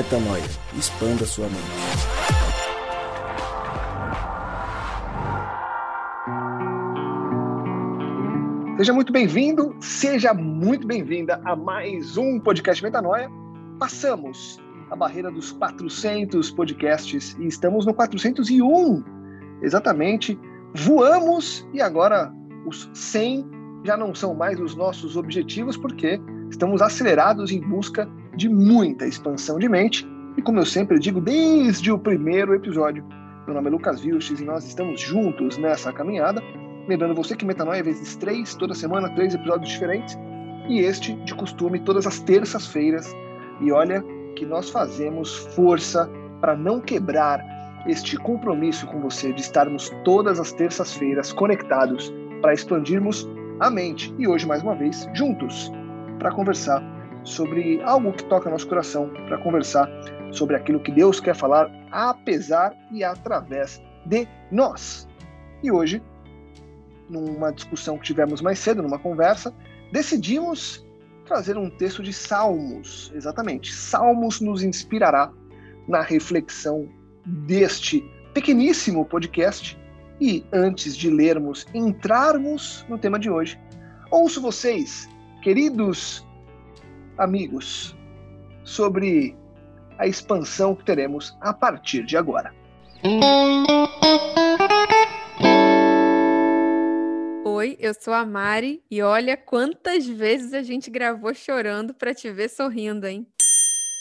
Metanoia. Expanda sua mente. Seja muito bem-vindo, seja muito bem-vinda a mais um podcast Metanoia. Passamos a barreira dos 400 podcasts e estamos no 401. Exatamente. Voamos e agora os 100 já não são mais os nossos objetivos porque estamos acelerados em busca de muita expansão de mente. E como eu sempre digo desde o primeiro episódio, meu nome é Lucas Vilches e nós estamos juntos nessa caminhada. Lembrando você que Metanoia vezes três, toda semana, três episódios diferentes. E este, de costume, todas as terças-feiras. E olha que nós fazemos força para não quebrar este compromisso com você de estarmos todas as terças-feiras conectados para expandirmos a mente. E hoje, mais uma vez, juntos, para conversar sobre algo que toca nosso coração, para conversar sobre aquilo que Deus quer falar, apesar e através de nós. E hoje, numa discussão que tivemos mais cedo, numa conversa, decidimos trazer um texto de Salmos. Exatamente. Salmos nos inspirará na reflexão deste pequeníssimo podcast. E antes de lermos, entrarmos no tema de hoje, ouço vocês, queridos amigos, sobre a expansão que teremos a partir de agora. Oi, eu sou a Mari e olha quantas vezes a gente gravou chorando para te ver sorrindo, hein?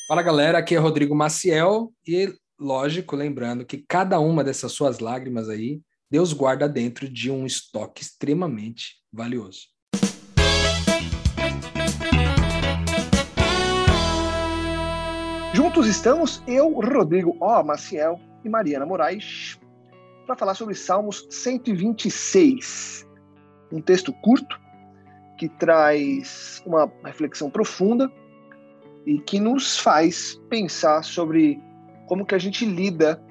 Fala galera, aqui é Rodrigo Maciel e lógico, lembrando que cada uma dessas suas lágrimas aí, Deus guarda dentro de um estoque extremamente valioso. Juntos estamos eu, Rodrigo O. Maciel e Mariana Moraes para falar sobre Salmos 126. Um texto curto que traz uma reflexão profunda e que nos faz pensar sobre como que a gente lida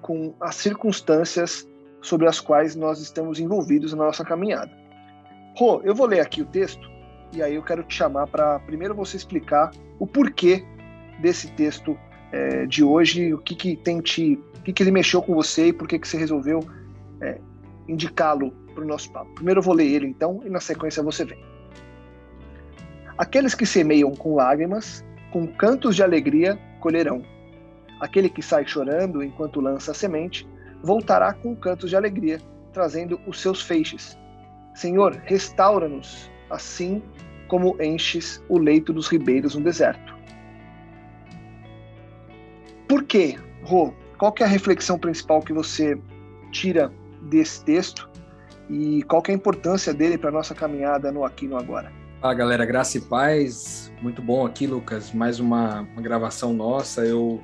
com as circunstâncias sobre as quais nós estamos envolvidos na nossa caminhada. Rô, eu vou ler aqui o texto e aí eu quero te chamar para primeiro você explicar o porquê desse texto é, de hoje, o que que tem te, o que que ele mexeu com você e por que que você resolveu é, indicá-lo para o nosso papo. Primeiro eu vou ler ele então e na sequência você vem. Aqueles que semeiam com lágrimas, com cantos de alegria colherão. Aquele que sai chorando enquanto lança a semente, voltará com cantos de alegria, trazendo os seus feixes. Senhor, restaura-nos, assim como enches o leito dos ribeiros no deserto. Por quê, Rô? Qual é a reflexão principal que você tira desse texto e qual é a importância dele para nossa caminhada no aqui no agora? Fala galera, graça e paz. Muito bom aqui, Lucas. Mais uma, uma gravação nossa. Eu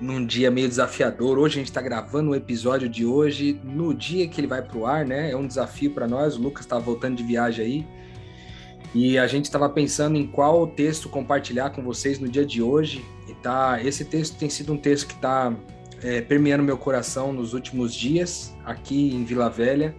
num dia meio desafiador. Hoje a gente está gravando o episódio de hoje no dia que ele vai para o ar, né? É um desafio para nós. O Lucas estava voltando de viagem aí e a gente estava pensando em qual texto compartilhar com vocês no dia de hoje. E tá, esse texto tem sido um texto que está é, permeando meu coração nos últimos dias aqui em Vila Velha.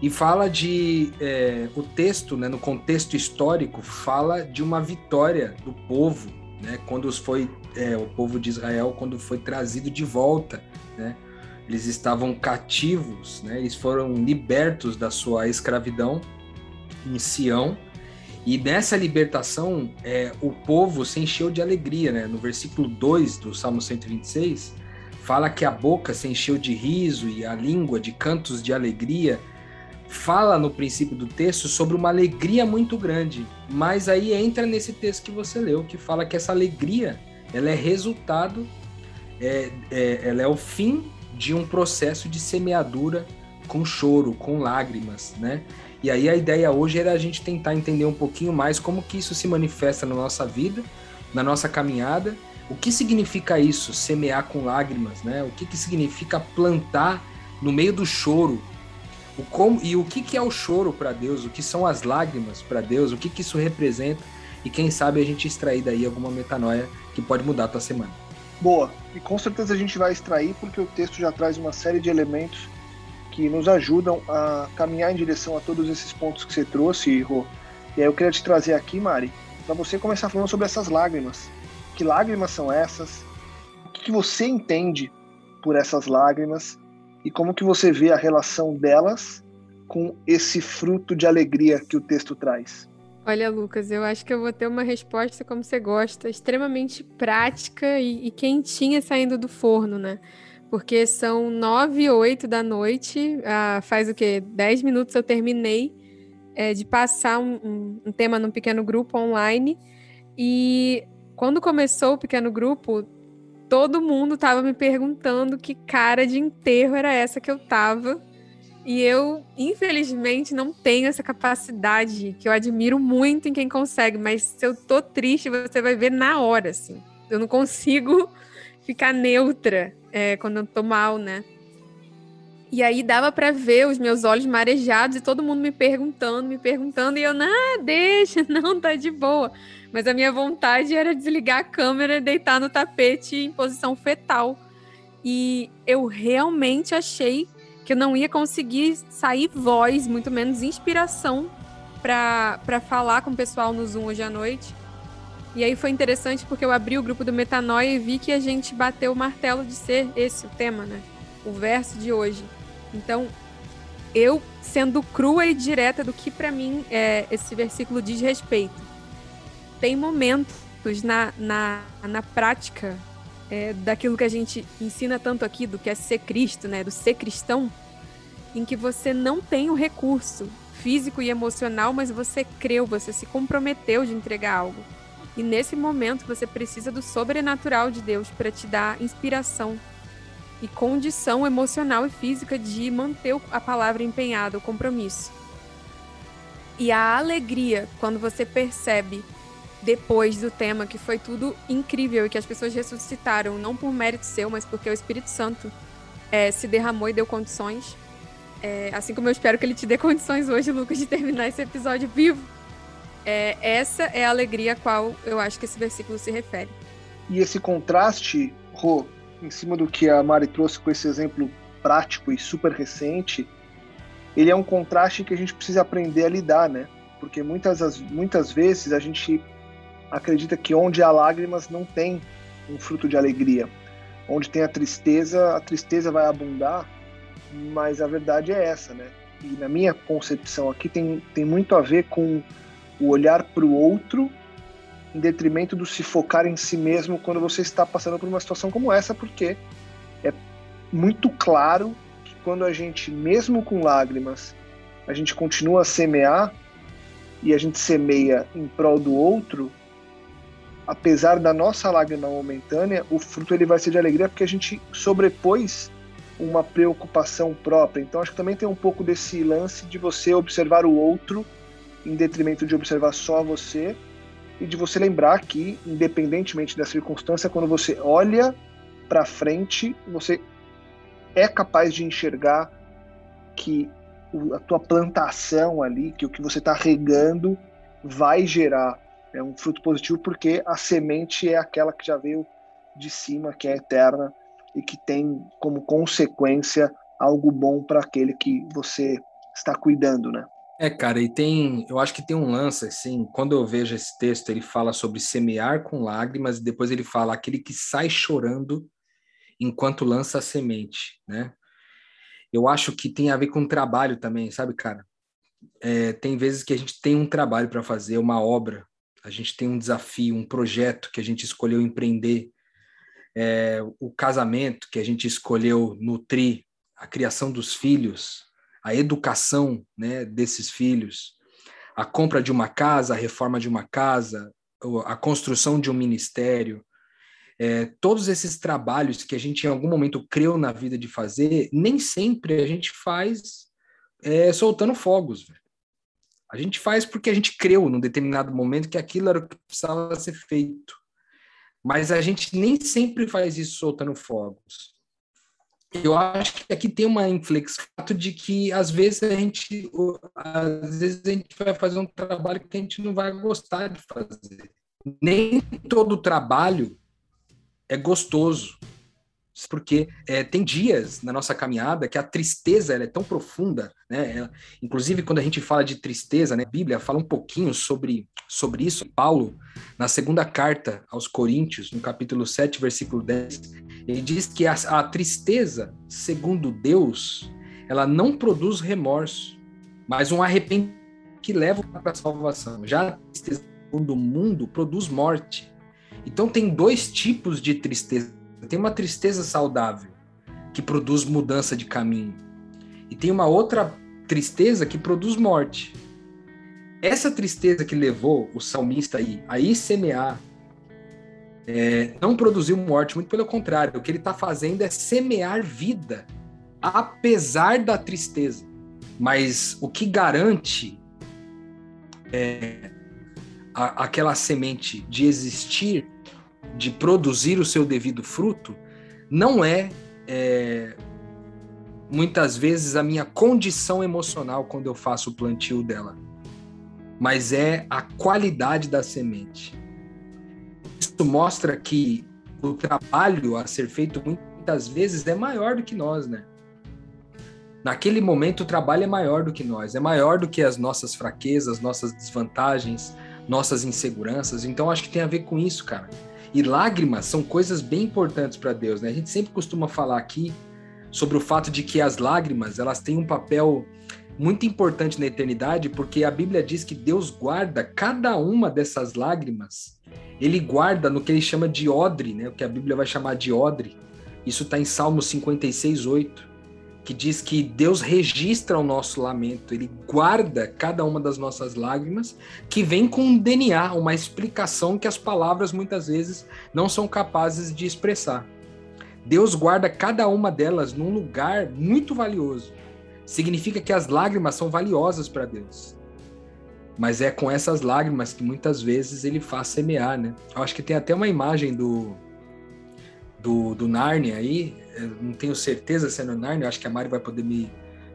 E fala de é, o texto, né, no contexto histórico, fala de uma vitória do povo, né, quando foi é, o povo de Israel quando foi trazido de volta, né, eles estavam cativos, né, eles foram libertos da sua escravidão em Sião e nessa libertação, é, o povo se encheu de alegria, né? No versículo 2 do Salmo 126, fala que a boca se encheu de riso e a língua de cantos de alegria. Fala no princípio do texto sobre uma alegria muito grande, mas aí entra nesse texto que você leu, que fala que essa alegria ela é resultado, é, é, ela é o fim de um processo de semeadura com choro, com lágrimas, né? E aí a ideia hoje era a gente tentar entender um pouquinho mais como que isso se manifesta na nossa vida, na nossa caminhada, o que significa isso, semear com lágrimas, né? O que, que significa plantar no meio do choro? O como, e o que, que é o choro para Deus? O que são as lágrimas para Deus? O que, que isso representa? E quem sabe a gente extrair daí alguma metanoia que pode mudar a tua semana. Boa. E com certeza a gente vai extrair porque o texto já traz uma série de elementos que nos ajudam a caminhar em direção a todos esses pontos que você trouxe, Rô. E aí eu queria te trazer aqui, Mari, para você começar falando sobre essas lágrimas. Que lágrimas são essas? O que você entende por essas lágrimas? E como que você vê a relação delas com esse fruto de alegria que o texto traz? Olha, Lucas, eu acho que eu vou ter uma resposta como você gosta, extremamente prática e, e quentinha saindo do forno, né? Porque são nove e oito da noite, ah, faz o quê? Dez minutos eu terminei é, de passar um, um, um tema num pequeno grupo online e quando começou o pequeno grupo, todo mundo estava me perguntando que cara de enterro era essa que eu tava e eu, infelizmente, não tenho essa capacidade, que eu admiro muito em quem consegue, mas se eu tô triste, você vai ver na hora, assim. Eu não consigo ficar neutra é, quando eu tô mal, né? E aí dava para ver os meus olhos marejados e todo mundo me perguntando, me perguntando, e eu, ah, deixa, não, tá de boa. Mas a minha vontade era desligar a câmera deitar no tapete em posição fetal. E eu realmente achei que eu não ia conseguir sair voz, muito menos inspiração para falar com o pessoal no Zoom hoje à noite. E aí foi interessante porque eu abri o grupo do Metanoia e vi que a gente bateu o martelo de ser esse o tema, né? O verso de hoje. Então, eu sendo crua e direta do que para mim é, esse versículo diz respeito. Tem momentos na, na, na prática é, daquilo que a gente ensina tanto aqui, do que é ser Cristo, né? Do ser cristão, em que você não tem o recurso físico e emocional, mas você creu, você se comprometeu de entregar algo. E nesse momento você precisa do sobrenatural de Deus para te dar inspiração e condição emocional e física de manter a palavra empenhada, o compromisso. E a alegria quando você percebe depois do tema que foi tudo incrível e que as pessoas ressuscitaram, não por mérito seu, mas porque o Espírito Santo é, se derramou e deu condições. É, assim como eu espero que ele te dê condições hoje, Lucas, de terminar esse episódio vivo. É, essa é a alegria a qual eu acho que esse versículo se refere. E esse contraste, Rô, em cima do que a Mari trouxe com esse exemplo prático e super recente, ele é um contraste que a gente precisa aprender a lidar, né? Porque muitas, muitas vezes a gente acredita que onde há lágrimas não tem um fruto de alegria. Onde tem a tristeza, a tristeza vai abundar, mas a verdade é essa, né? E na minha concepção aqui tem, tem muito a ver com o olhar para o outro em detrimento do se focar em si mesmo quando você está passando por uma situação como essa, porque é muito claro que quando a gente, mesmo com lágrimas, a gente continua a semear e a gente semeia em prol do outro, apesar da nossa lágrima momentânea, o fruto ele vai ser de alegria porque a gente sobrepôs uma preocupação própria. Então acho que também tem um pouco desse lance de você observar o outro em detrimento de observar só você e de você lembrar que, independentemente da circunstância, quando você olha para frente, você é capaz de enxergar que a tua plantação ali, que o que você está regando vai gerar é um fruto positivo porque a semente é aquela que já veio de cima, que é eterna e que tem como consequência algo bom para aquele que você está cuidando, né? É, cara, e tem, eu acho que tem um lance assim, quando eu vejo esse texto, ele fala sobre semear com lágrimas e depois ele fala aquele que sai chorando enquanto lança a semente, né? Eu acho que tem a ver com trabalho também, sabe, cara? É, tem vezes que a gente tem um trabalho para fazer, uma obra, a gente tem um desafio, um projeto que a gente escolheu empreender, é, o casamento que a gente escolheu nutrir, a criação dos filhos, a educação né, desses filhos, a compra de uma casa, a reforma de uma casa, a construção de um ministério, é, todos esses trabalhos que a gente em algum momento creu na vida de fazer, nem sempre a gente faz é, soltando fogos. A gente faz porque a gente creu num determinado momento que aquilo era o que precisava ser feito. Mas a gente nem sempre faz isso soltando fogos. Eu acho que aqui tem uma inflexão de que às vezes a gente às vezes a gente vai fazer um trabalho que a gente não vai gostar de fazer. Nem todo trabalho é gostoso. porque é, tem dias na nossa caminhada que a tristeza é tão profunda, né? Ela, inclusive, quando a gente fala de tristeza, né? A Bíblia fala um pouquinho sobre, sobre isso. Paulo, na segunda carta aos Coríntios, no capítulo 7, versículo 10, ele diz que a, a tristeza, segundo Deus, ela não produz remorso, mas um arrependimento que leva para a salvação. Já a tristeza, segundo o mundo, produz morte. Então, tem dois tipos de tristeza tem uma tristeza saudável, que produz mudança de caminho. E tem uma outra tristeza que produz morte. Essa tristeza que levou o salmista aí a semear é, não produziu morte, muito pelo contrário. O que ele está fazendo é semear vida, apesar da tristeza. Mas o que garante é, a, aquela semente de existir de produzir o seu devido fruto não é, é, muitas vezes a minha condição emocional quando eu faço o plantio dela, mas é a qualidade da semente. Isso mostra que o trabalho a ser feito muitas vezes é maior do que nós, né? Naquele momento o trabalho é maior do que nós, é maior do que as nossas fraquezas, nossas desvantagens, nossas inseguranças. Então acho que tem a ver com isso, cara. E lágrimas são coisas bem importantes para Deus, né? A gente sempre costuma falar aqui sobre o fato de que as lágrimas, elas têm um papel muito importante na eternidade, porque a Bíblia diz que Deus guarda cada uma dessas lágrimas. Ele guarda no que ele chama de odre, né? O que a Bíblia vai chamar de odre. Isso está em Salmo 56, 8 que diz que Deus registra o nosso lamento, ele guarda cada uma das nossas lágrimas, que vem com um DNA, uma explicação que as palavras muitas vezes não são capazes de expressar. Deus guarda cada uma delas num lugar muito valioso. Significa que as lágrimas são valiosas para Deus. Mas é com essas lágrimas que muitas vezes ele faz semear, né? Eu acho que tem até uma imagem do do, do Narnia aí, eu não tenho certeza se é no Narnia, acho que a Mari vai poder me,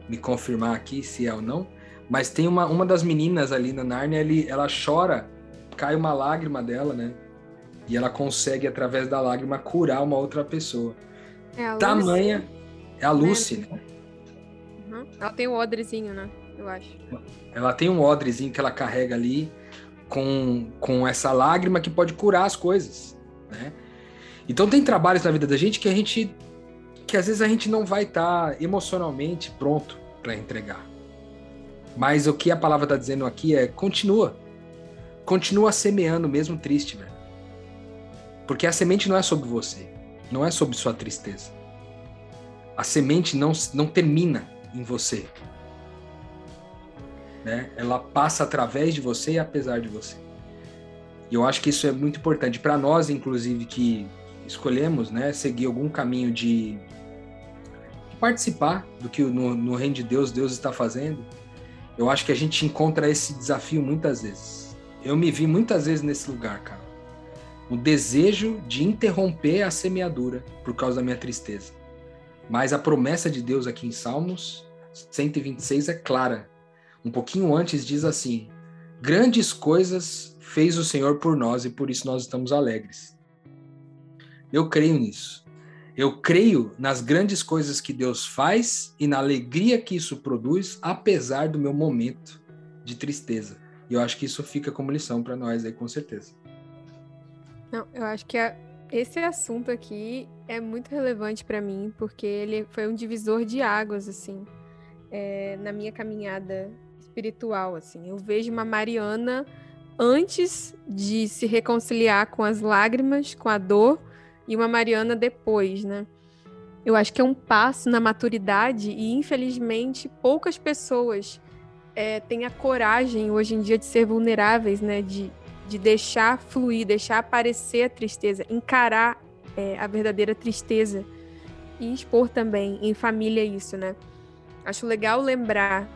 me confirmar aqui se é ou não, mas tem uma, uma das meninas ali na Narnia, ele, ela chora, cai uma lágrima dela, né? E ela consegue, através da lágrima, curar uma outra pessoa. É a Tamanha. Lucy. É a Lucy, né? né? Uhum. Ela tem um odrezinho, né? Eu acho. Ela tem um odrezinho que ela carrega ali com, com essa lágrima que pode curar as coisas, né? Então tem trabalhos na vida da gente que a gente que às vezes a gente não vai estar tá emocionalmente pronto para entregar. Mas o que a palavra está dizendo aqui é continua. Continua semeando mesmo triste, velho. Porque a semente não é sobre você, não é sobre sua tristeza. A semente não, não termina em você. Né? Ela passa através de você e apesar de você. E eu acho que isso é muito importante para nós, inclusive, que escolhemos né, seguir algum caminho de participar do que no, no reino de Deus Deus está fazendo, eu acho que a gente encontra esse desafio muitas vezes. Eu me vi muitas vezes nesse lugar, cara. O desejo de interromper a semeadura por causa da minha tristeza. Mas a promessa de Deus aqui em Salmos 126 é clara. Um pouquinho antes diz assim: Grandes coisas fez o Senhor por nós e por isso nós estamos alegres. Eu creio nisso. Eu creio nas grandes coisas que Deus faz e na alegria que isso produz, apesar do meu momento de tristeza. E eu acho que isso fica como lição para nós aí, com certeza. Não, eu acho que a, esse assunto aqui é muito relevante para mim, porque ele foi um divisor de águas, assim, é, na minha caminhada espiritual, assim. Eu vejo uma Mariana antes de se reconciliar com as lágrimas, com a dor, e uma Mariana depois, né? Eu acho que é um passo na maturidade e, infelizmente, poucas pessoas é, têm a coragem hoje em dia de ser vulneráveis, né? De, de deixar fluir, deixar aparecer a tristeza, encarar é, a verdadeira tristeza e expor também em família isso, né? Acho legal lembrar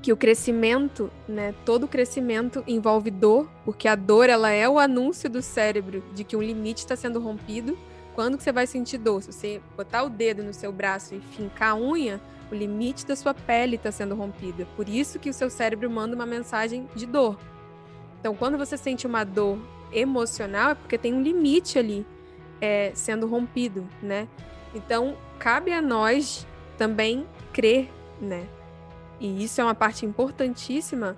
que o crescimento, né, todo crescimento envolve dor, porque a dor ela é o anúncio do cérebro de que um limite está sendo rompido. Quando que você vai sentir dor? Se você botar o dedo no seu braço e fincar a unha, o limite da sua pele está sendo rompido. Por isso que o seu cérebro manda uma mensagem de dor. Então, quando você sente uma dor emocional, é porque tem um limite ali é, sendo rompido, né? Então, cabe a nós também crer, né? E isso é uma parte importantíssima,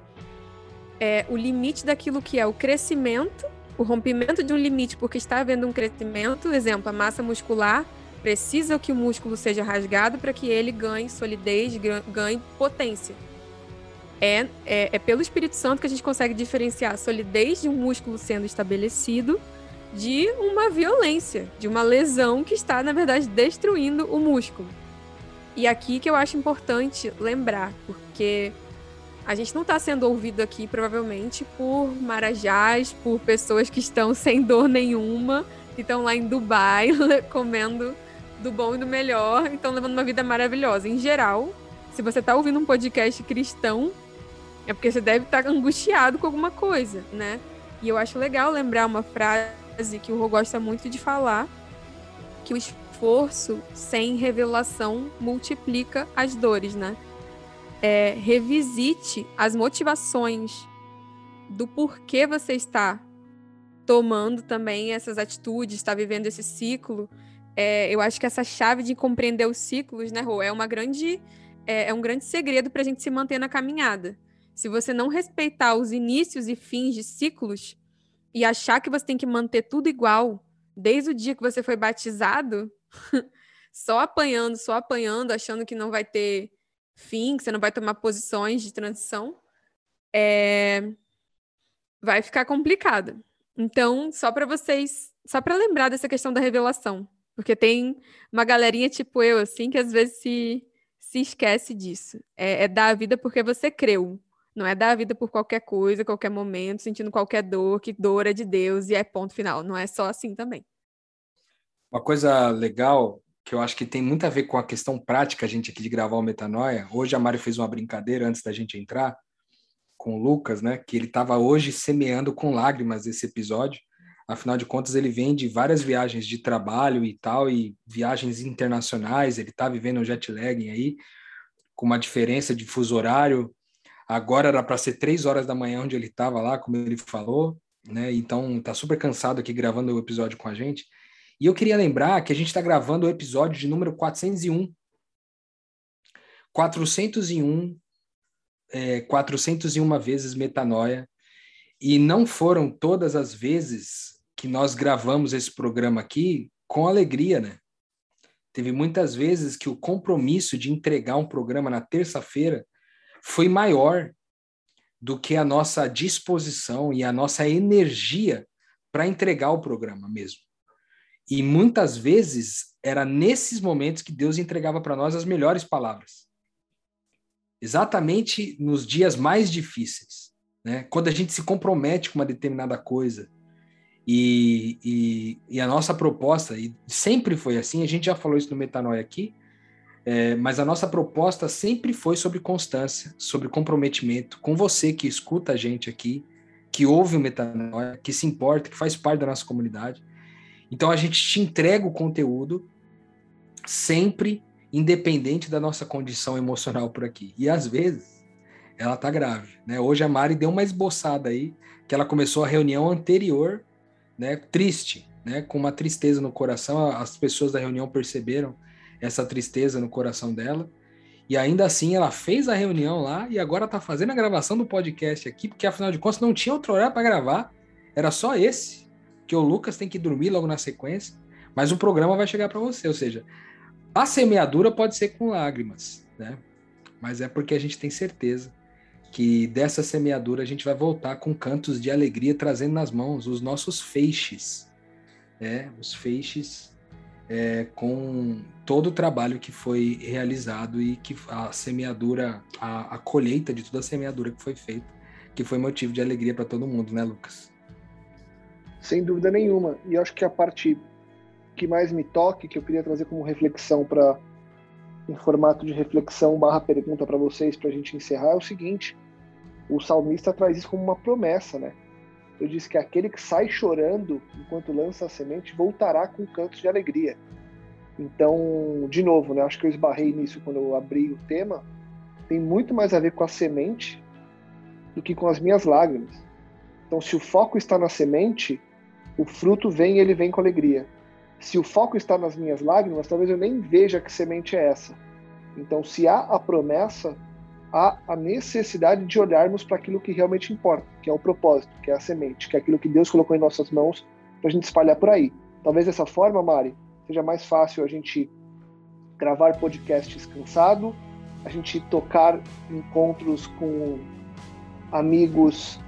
é o limite daquilo que é o crescimento, o rompimento de um limite porque está havendo um crescimento, exemplo, a massa muscular precisa que o músculo seja rasgado para que ele ganhe solidez, ganhe potência. É, é, é, pelo Espírito Santo que a gente consegue diferenciar a solidez de um músculo sendo estabelecido de uma violência, de uma lesão que está, na verdade, destruindo o músculo. E aqui que eu acho importante lembrar, porque a gente não está sendo ouvido aqui, provavelmente, por marajás, por pessoas que estão sem dor nenhuma, que estão lá em Dubai comendo do bom e do melhor, e estão levando uma vida maravilhosa. Em geral, se você está ouvindo um podcast cristão, é porque você deve estar tá angustiado com alguma coisa, né? E eu acho legal lembrar uma frase que o Rô gosta muito de falar, que o esforço sem revelação multiplica as dores, né? É, revisite as motivações do porquê você está tomando também essas atitudes, está vivendo esse ciclo. É, eu acho que essa chave de compreender os ciclos, né, Rô, é uma grande é, é um grande segredo para a gente se manter na caminhada. Se você não respeitar os inícios e fins de ciclos, e achar que você tem que manter tudo igual desde o dia que você foi batizado, só apanhando, só apanhando, achando que não vai ter fim, que você não vai tomar posições de transição, é... vai ficar complicado. Então, só para vocês, só para lembrar dessa questão da revelação, porque tem uma galerinha tipo eu, assim, que às vezes se, se esquece disso. É, é dar a vida porque você creu. Não é dar a vida por qualquer coisa, qualquer momento, sentindo qualquer dor, que dor é de Deus e é ponto final. Não é só assim também. Uma coisa legal que eu acho que tem muito a ver com a questão prática, a gente aqui de gravar o Metanoia. Hoje a Mari fez uma brincadeira antes da gente entrar com o Lucas, né? Que ele estava hoje semeando com lágrimas esse episódio. Afinal de contas, ele vem de várias viagens de trabalho e tal, e viagens internacionais. Ele está vivendo um jet lag aí, com uma diferença de fuso horário Agora era para ser três horas da manhã onde ele estava lá, como ele falou, né? Então tá super cansado aqui gravando o episódio com a gente. E eu queria lembrar que a gente está gravando o episódio de número 401. 401, é, 401 vezes metanoia. E não foram todas as vezes que nós gravamos esse programa aqui com alegria, né? Teve muitas vezes que o compromisso de entregar um programa na terça-feira foi maior do que a nossa disposição e a nossa energia para entregar o programa mesmo. E muitas vezes era nesses momentos que Deus entregava para nós as melhores palavras. Exatamente nos dias mais difíceis, né? Quando a gente se compromete com uma determinada coisa. E, e, e a nossa proposta, e sempre foi assim, a gente já falou isso no Metanoia aqui, é, mas a nossa proposta sempre foi sobre constância, sobre comprometimento com você que escuta a gente aqui, que ouve o Metanoia, que se importa, que faz parte da nossa comunidade. Então a gente te entrega o conteúdo sempre independente da nossa condição emocional por aqui. E às vezes ela tá grave, né? Hoje a Mari deu uma esboçada aí que ela começou a reunião anterior, né, triste, né, com uma tristeza no coração. As pessoas da reunião perceberam essa tristeza no coração dela. E ainda assim ela fez a reunião lá e agora está fazendo a gravação do podcast aqui, porque afinal de contas não tinha outro horário para gravar, era só esse, que o Lucas tem que dormir logo na sequência, mas o programa vai chegar para você, ou seja, a semeadura pode ser com lágrimas, né? Mas é porque a gente tem certeza que dessa semeadura a gente vai voltar com cantos de alegria, trazendo nas mãos os nossos feixes, né? Os feixes é, com todo o trabalho que foi realizado e que a semeadura, a, a colheita de toda a semeadura que foi feita, que foi motivo de alegria para todo mundo, né, Lucas? Sem dúvida nenhuma. E acho que a parte que mais me toque, que eu queria trazer como reflexão para em formato de reflexão barra pergunta para vocês para a gente encerrar é o seguinte: o salmista traz isso como uma promessa, né? Eu disse que aquele que sai chorando enquanto lança a semente voltará com cantos de alegria. Então, de novo, né, acho que eu esbarrei nisso quando eu abri o tema, tem muito mais a ver com a semente do que com as minhas lágrimas. Então, se o foco está na semente, o fruto vem e ele vem com alegria. Se o foco está nas minhas lágrimas, talvez eu nem veja que semente é essa. Então, se há a promessa, há a necessidade de olharmos para aquilo que realmente importa, que é o propósito, que é a semente, que é aquilo que Deus colocou em nossas mãos para a gente espalhar por aí. Talvez dessa forma, Mari, seja mais fácil a gente gravar podcasts cansado, a gente tocar encontros com amigos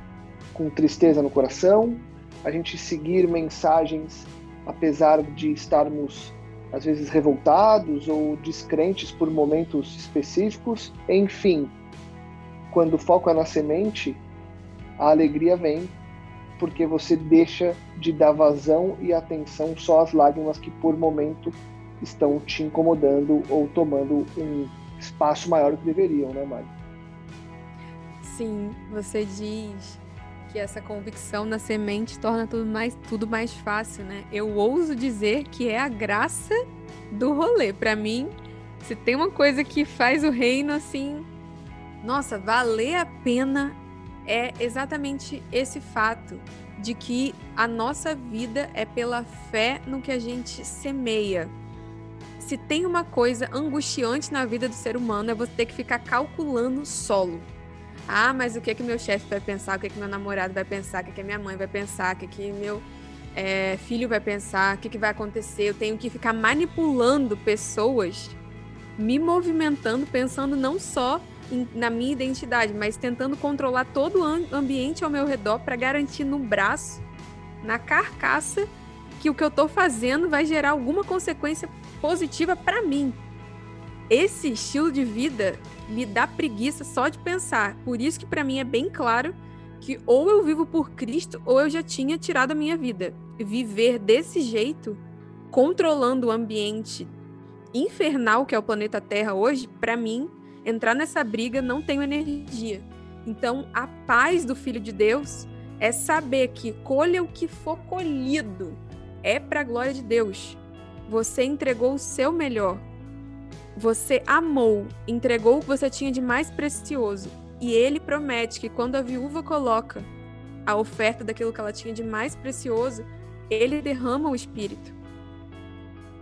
com tristeza no coração, a gente seguir mensagens apesar de estarmos às vezes revoltados ou descrentes por momentos específicos, enfim, quando o foco é na semente, a alegria vem porque você deixa de dar vazão e atenção só às lágrimas que por momento estão te incomodando ou tomando um espaço maior do que deveriam, né, Mari? Sim, você diz que essa convicção na semente torna tudo mais, tudo mais fácil, né? Eu ouso dizer que é a graça do rolê. Para mim, se tem uma coisa que faz o reino assim, nossa, valer a pena é exatamente esse fato de que a nossa vida é pela fé no que a gente semeia. Se tem uma coisa angustiante na vida do ser humano é você ter que ficar calculando solo. Ah, mas o que que meu chefe vai pensar? O que que meu namorado vai pensar? O que que minha mãe vai pensar? O que que meu é, filho vai pensar? O que, que vai acontecer? Eu tenho que ficar manipulando pessoas, me movimentando, pensando não só na minha identidade, mas tentando controlar todo o ambiente ao meu redor para garantir no braço, na carcaça, que o que eu estou fazendo vai gerar alguma consequência positiva para mim. Esse estilo de vida me dá preguiça só de pensar. Por isso que para mim é bem claro que ou eu vivo por Cristo ou eu já tinha tirado a minha vida. Viver desse jeito, controlando o ambiente infernal que é o planeta Terra hoje, para mim entrar nessa briga não tenho energia. Então, a paz do Filho de Deus é saber que colha o que for colhido é para a glória de Deus. Você entregou o seu melhor. Você amou, entregou o que você tinha de mais precioso. E ele promete que quando a viúva coloca a oferta daquilo que ela tinha de mais precioso, ele derrama o espírito.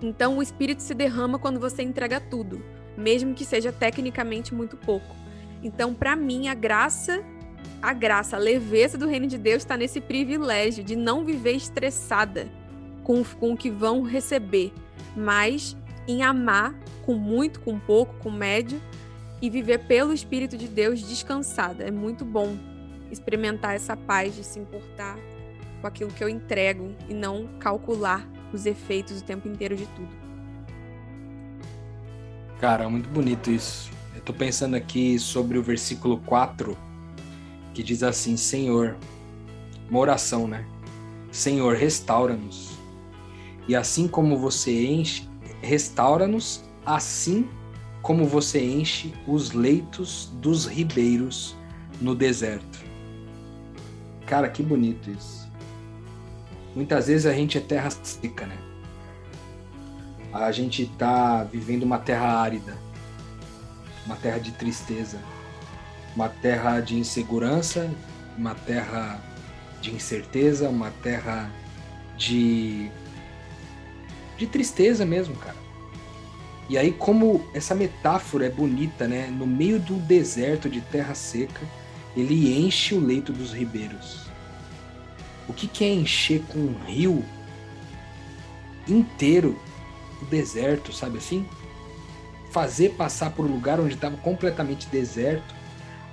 Então, o espírito se derrama quando você entrega tudo mesmo que seja tecnicamente muito pouco. Então, para mim, a graça, a graça, a leveza do reino de Deus está nesse privilégio de não viver estressada com, com o que vão receber, mas em amar com muito, com pouco, com médio e viver pelo Espírito de Deus descansada. É muito bom experimentar essa paz de se importar com aquilo que eu entrego e não calcular os efeitos o tempo inteiro de tudo. Cara, muito bonito isso. Eu tô pensando aqui sobre o versículo 4, que diz assim: Senhor, uma oração, né? Senhor, restaura-nos. E assim como você enche, restaura-nos, assim como você enche os leitos dos ribeiros no deserto. Cara, que bonito isso. Muitas vezes a gente é terra seca, né? a gente está vivendo uma terra árida, uma terra de tristeza, uma terra de insegurança, uma terra de incerteza, uma terra de de tristeza mesmo, cara. E aí como essa metáfora é bonita, né? No meio do deserto de terra seca, ele enche o leito dos ribeiros. O que, que é encher com um rio inteiro o deserto, sabe assim? Fazer passar por um lugar onde estava completamente deserto,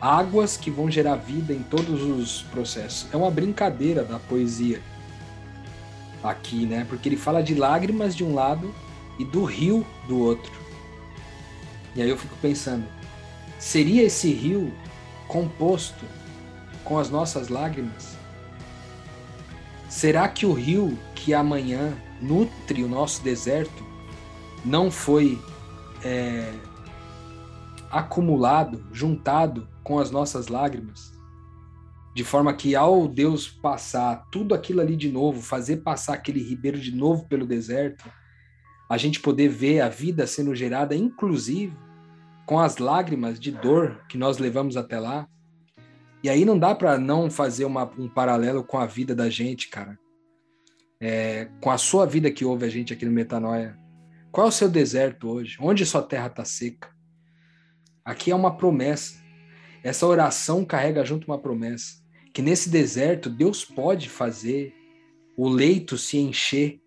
águas que vão gerar vida em todos os processos. É uma brincadeira da poesia aqui, né? Porque ele fala de lágrimas de um lado e do rio do outro. E aí eu fico pensando, seria esse rio composto com as nossas lágrimas? Será que o rio que amanhã nutre o nosso deserto não foi é, acumulado, juntado com as nossas lágrimas, de forma que ao Deus passar tudo aquilo ali de novo, fazer passar aquele ribeiro de novo pelo deserto, a gente poder ver a vida sendo gerada, inclusive com as lágrimas de dor que nós levamos até lá. E aí não dá para não fazer uma, um paralelo com a vida da gente, cara. é, com a sua vida que ouve a gente aqui no Metanoia. Qual é o seu deserto hoje? Onde sua terra está seca? Aqui é uma promessa. Essa oração carrega junto uma promessa. Que nesse deserto Deus pode fazer o leito se encher,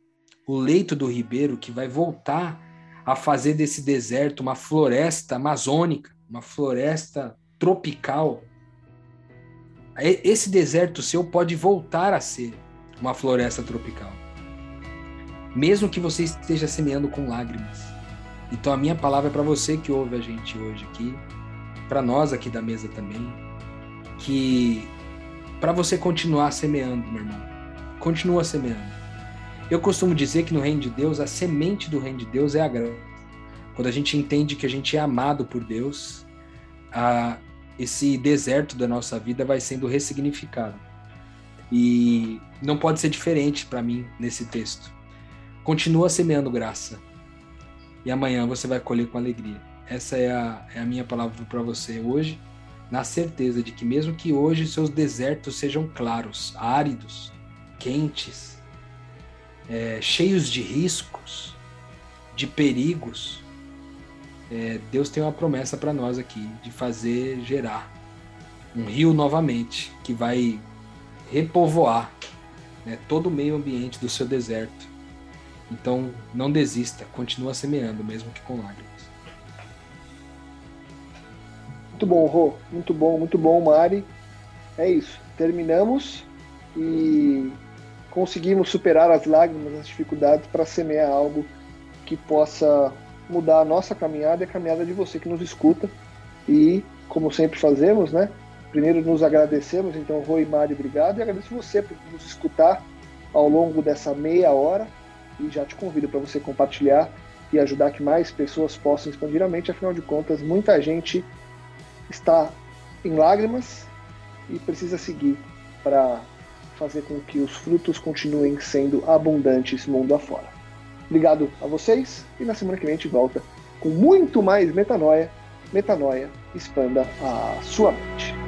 o leito do ribeiro que vai voltar a fazer desse deserto uma floresta amazônica, uma floresta tropical. Esse deserto seu pode voltar a ser uma floresta tropical. Mesmo que você esteja semeando com lágrimas. Então a minha palavra é para você que ouve a gente hoje aqui, para nós aqui da mesa também, que para você continuar semeando, meu irmão, continua semeando. Eu costumo dizer que no reino de Deus, a semente do reino de Deus é a graça. Quando a gente entende que a gente é amado por Deus, a, esse deserto da nossa vida vai sendo ressignificado. E não pode ser diferente para mim nesse texto. Continua semeando graça. E amanhã você vai colher com alegria. Essa é a, é a minha palavra para você hoje, na certeza de que, mesmo que hoje seus desertos sejam claros, áridos, quentes, é, cheios de riscos, de perigos, é, Deus tem uma promessa para nós aqui de fazer gerar um rio novamente que vai repovoar né, todo o meio ambiente do seu deserto. Então, não desista, continua semeando, mesmo que com lágrimas. Muito bom, Rô. Muito bom, muito bom, Mari. É isso. Terminamos e conseguimos superar as lágrimas, as dificuldades para semear algo que possa mudar a nossa caminhada e a caminhada de você que nos escuta. E, como sempre fazemos, né? Primeiro nos agradecemos, então, Rui e Mari, obrigado. E agradeço você por nos escutar ao longo dessa meia hora. E já te convido para você compartilhar e ajudar que mais pessoas possam expandir a mente. Afinal de contas, muita gente está em lágrimas e precisa seguir para fazer com que os frutos continuem sendo abundantes mundo afora. Obrigado a vocês e na semana que vem a gente volta com muito mais metanoia. Metanoia, expanda a sua mente.